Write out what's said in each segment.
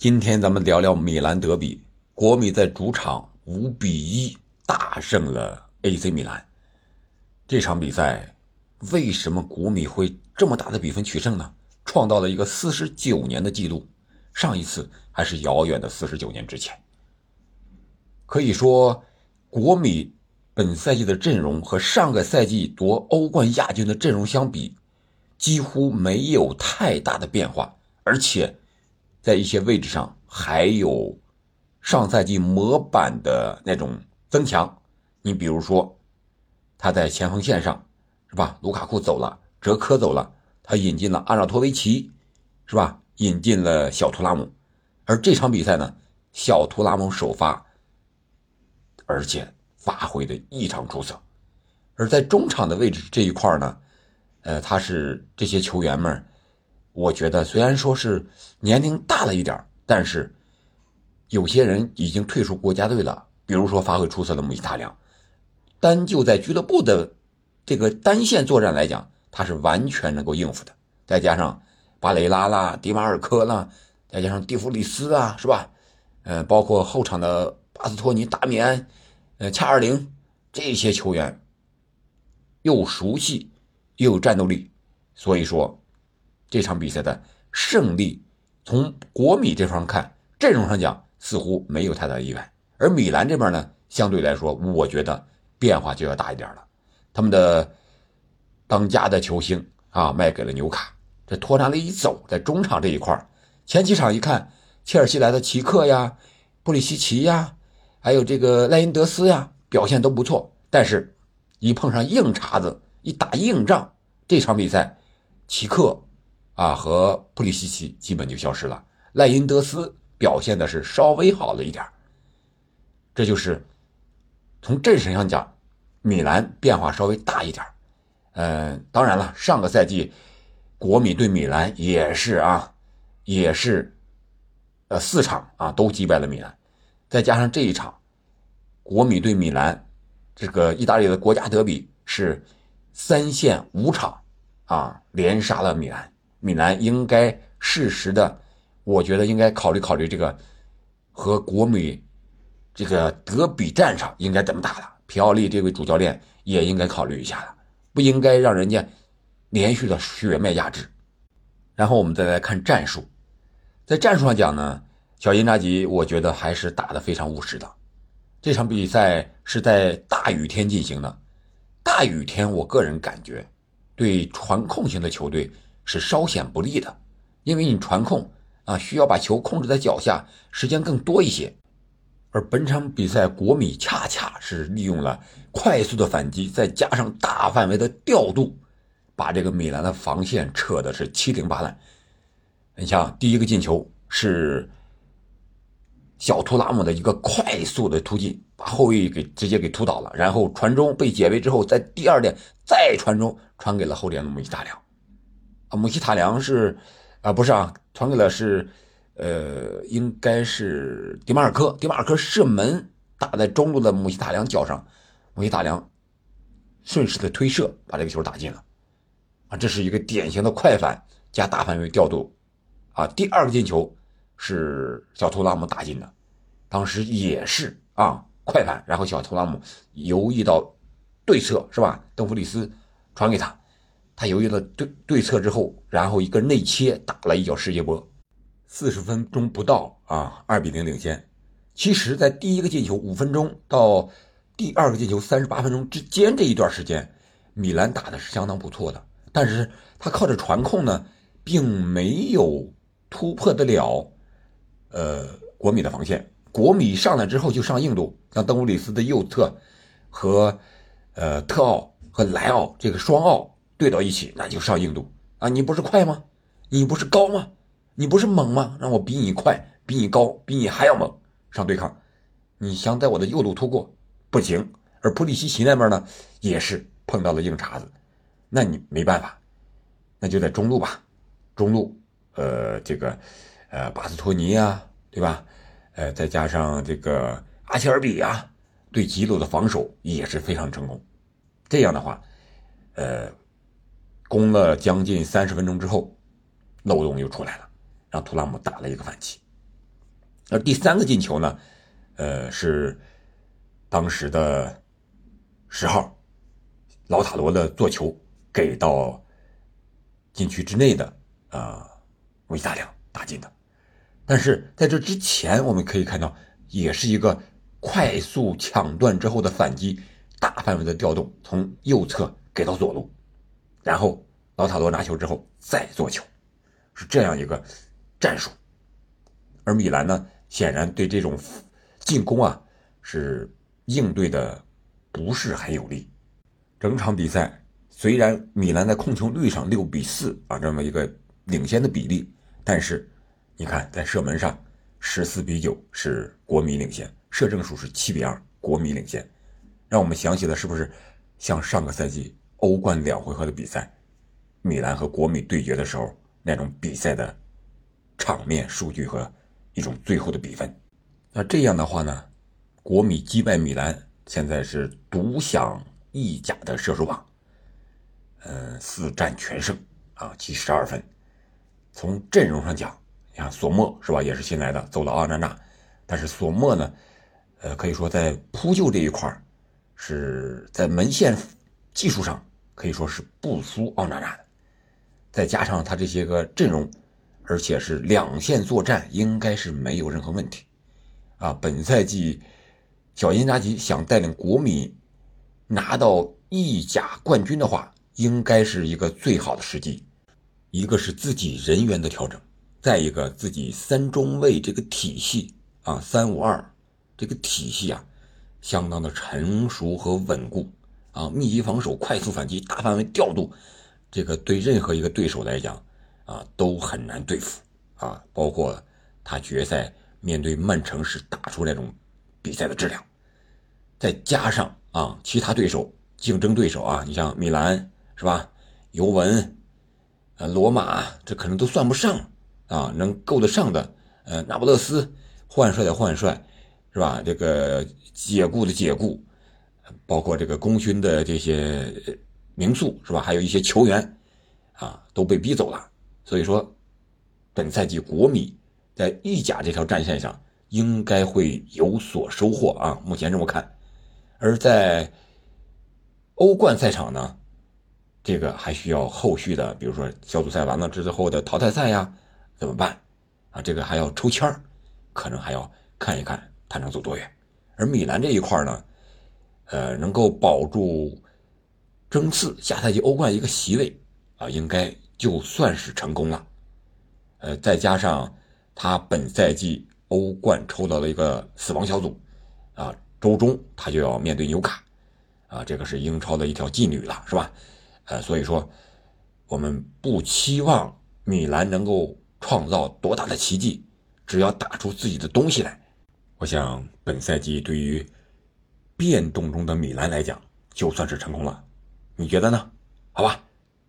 今天咱们聊聊米兰德比，国米在主场五比一大胜了 AC 米兰。这场比赛为什么国米会这么大的比分取胜呢？创造了一个四十九年的记录，上一次还是遥远的四十九年之前。可以说，国米本赛季的阵容和上个赛季夺欧冠亚军的阵容相比，几乎没有太大的变化，而且。在一些位置上还有上赛季模板的那种增强，你比如说他在前锋线上是吧？卢卡库走了，哲科走了，他引进了阿纳托维奇是吧？引进了小图拉姆，而这场比赛呢，小图拉姆首发，而且发挥的异常出色。而在中场的位置这一块呢，呃，他是这些球员们。我觉得虽然说是年龄大了一点但是有些人已经退出国家队了。比如说发挥出色的穆希塔良，单就在俱乐部的这个单线作战来讲，他是完全能够应付的。再加上巴雷拉啦、迪马尔科啦，再加上蒂弗里斯啊，是吧？呃，包括后场的巴斯托尼、达米安、呃恰尔林这些球员，又熟悉又有战斗力，所以说。这场比赛的胜利，从国米这方看，阵容上讲似乎没有太大意外，而米兰这边呢，相对来说，我觉得变化就要大一点了。他们的当家的球星啊，卖给了纽卡，这托纳利一走，在中场这一块前几场一看，切尔西来的奇克呀、布里希奇呀，还有这个赖因德斯呀，表现都不错，但是，一碰上硬茬子，一打硬仗，这场比赛，奇克。啊，和普里西奇基本就消失了。赖因德斯表现的是稍微好了一点这就是从阵势上讲，米兰变化稍微大一点嗯，当然了，上个赛季国米对米兰也是啊，也是呃四场啊都击败了米兰，再加上这一场国米对米兰这个意大利的国家德比是三线五场啊连杀了米兰。米兰应该适时的，我觉得应该考虑考虑这个和国米这个德比战上应该怎么打了。皮奥利这位主教练也应该考虑一下了，不应该让人家连续的血脉压制。然后我们再来看战术，在战术上讲呢，小因扎吉我觉得还是打得非常务实的。这场比赛是在大雨天进行的，大雨天我个人感觉对传控型的球队。是稍显不利的，因为你传控啊，需要把球控制在脚下，时间更多一些。而本场比赛，国米恰恰是利用了快速的反击，再加上大范围的调度，把这个米兰的防线扯的是七零八烂。你像第一个进球是小图拉姆的一个快速的突进，把后卫给直接给突倒了，然后传中被解围之后，在第二点再传中，传给了后点的穆希塔良。啊，姆希塔良是，啊，不是啊，传给了是，呃，应该是迪马尔科。迪马尔科射门打在中路的姆希塔良脚上，姆希塔良顺势的推射把这个球打进了。啊，这是一个典型的快反加大范围调度。啊，第二个进球是小图拉姆打进的，当时也是啊快反，然后小图拉姆游移到对侧是吧？邓弗里斯传给他。他犹豫了对对策之后，然后一个内切打了一脚世界波，四十分钟不到啊，二比零领先。其实，在第一个进球五分钟到第二个进球三十八分钟之间这一段时间，米兰打的是相当不错的，但是他靠着传控呢，并没有突破得了，呃，国米的防线。国米上来之后就上硬度，像邓弗里斯的右侧和呃特奥和莱奥这个双奥。对到一起，那就上硬度啊！你不是快吗？你不是高吗？你不是猛吗？让我比你快，比你高，比你还要猛，上对抗。你想在我的右路突过，不行。而普里西奇那边呢，也是碰到了硬茬子，那你没办法，那就在中路吧。中路，呃，这个，呃，巴斯托尼呀，对吧？呃，再加上这个阿切尔比啊，对吉鲁的防守也是非常成功。这样的话，呃。攻了将近三十分钟之后，漏洞又出来了，让图拉姆打了一个反击。而第三个进球呢，呃，是当时的十号老塔罗的做球给到禁区之内的啊，韦大良打进的。但是在这之前，我们可以看到，也是一个快速抢断之后的反击，大范围的调动，从右侧给到左路，然后老塔罗拿球之后再做球，是这样一个战术。而米兰呢，显然对这种进攻啊是应对的不是很有利。整场比赛虽然米兰在控球率上六比四啊这么一个领先的比例，但是。你看，在射门上，十四比九是国米领先，射正数是七比二，国米领先，让我们想起了是不是像上个赛季欧冠两回合的比赛，米兰和国米对决的时候那种比赛的场面、数据和一种最后的比分？那这样的话呢，国米击败米兰，现在是独享意甲的射手榜，嗯，四战全胜啊，积十二分。从阵容上讲，你看索莫是吧，也是新来的，走了奥纳纳，但是索莫呢，呃，可以说在扑救这一块是在门线技术上可以说是不输奥纳纳的，再加上他这些个阵容，而且是两线作战，应该是没有任何问题，啊，本赛季小因扎吉想带领国米拿到意甲冠军的话，应该是一个最好的时机，一个是自己人员的调整。再一个，自己三中卫这个体系啊，三五二这个体系啊，相当的成熟和稳固啊，密集防守、快速反击、大范围调度，这个对任何一个对手来讲啊，都很难对付啊。包括他决赛面对曼城时打出那种比赛的质量，再加上啊，其他对手、竞争对手啊，你像米兰是吧？尤文、呃，罗马，这可能都算不上。啊，能够得上的，呃，那不勒斯换帅的换帅，是吧？这个解雇的解雇，包括这个功勋的这些名宿，是吧？还有一些球员，啊，都被逼走了。所以说，本赛季国米在意甲这条战线上应该会有所收获啊，目前这么看。而在欧冠赛场呢，这个还需要后续的，比如说小组赛完了之后的淘汰赛呀。怎么办？啊，这个还要抽签，可能还要看一看他能走多远。而米兰这一块呢，呃，能够保住争四下赛季欧冠一个席位啊，应该就算是成功了。呃，再加上他本赛季欧冠抽到了一个死亡小组，啊，周中他就要面对纽卡，啊，这个是英超的一条禁旅了，是吧？呃，所以说我们不期望米兰能够。创造多大的奇迹？只要打出自己的东西来，我想本赛季对于变动中的米兰来讲，就算是成功了。你觉得呢？好吧，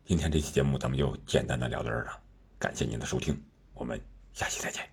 今天这期节目咱们就简单的聊到这儿了。感谢您的收听，我们下期再见。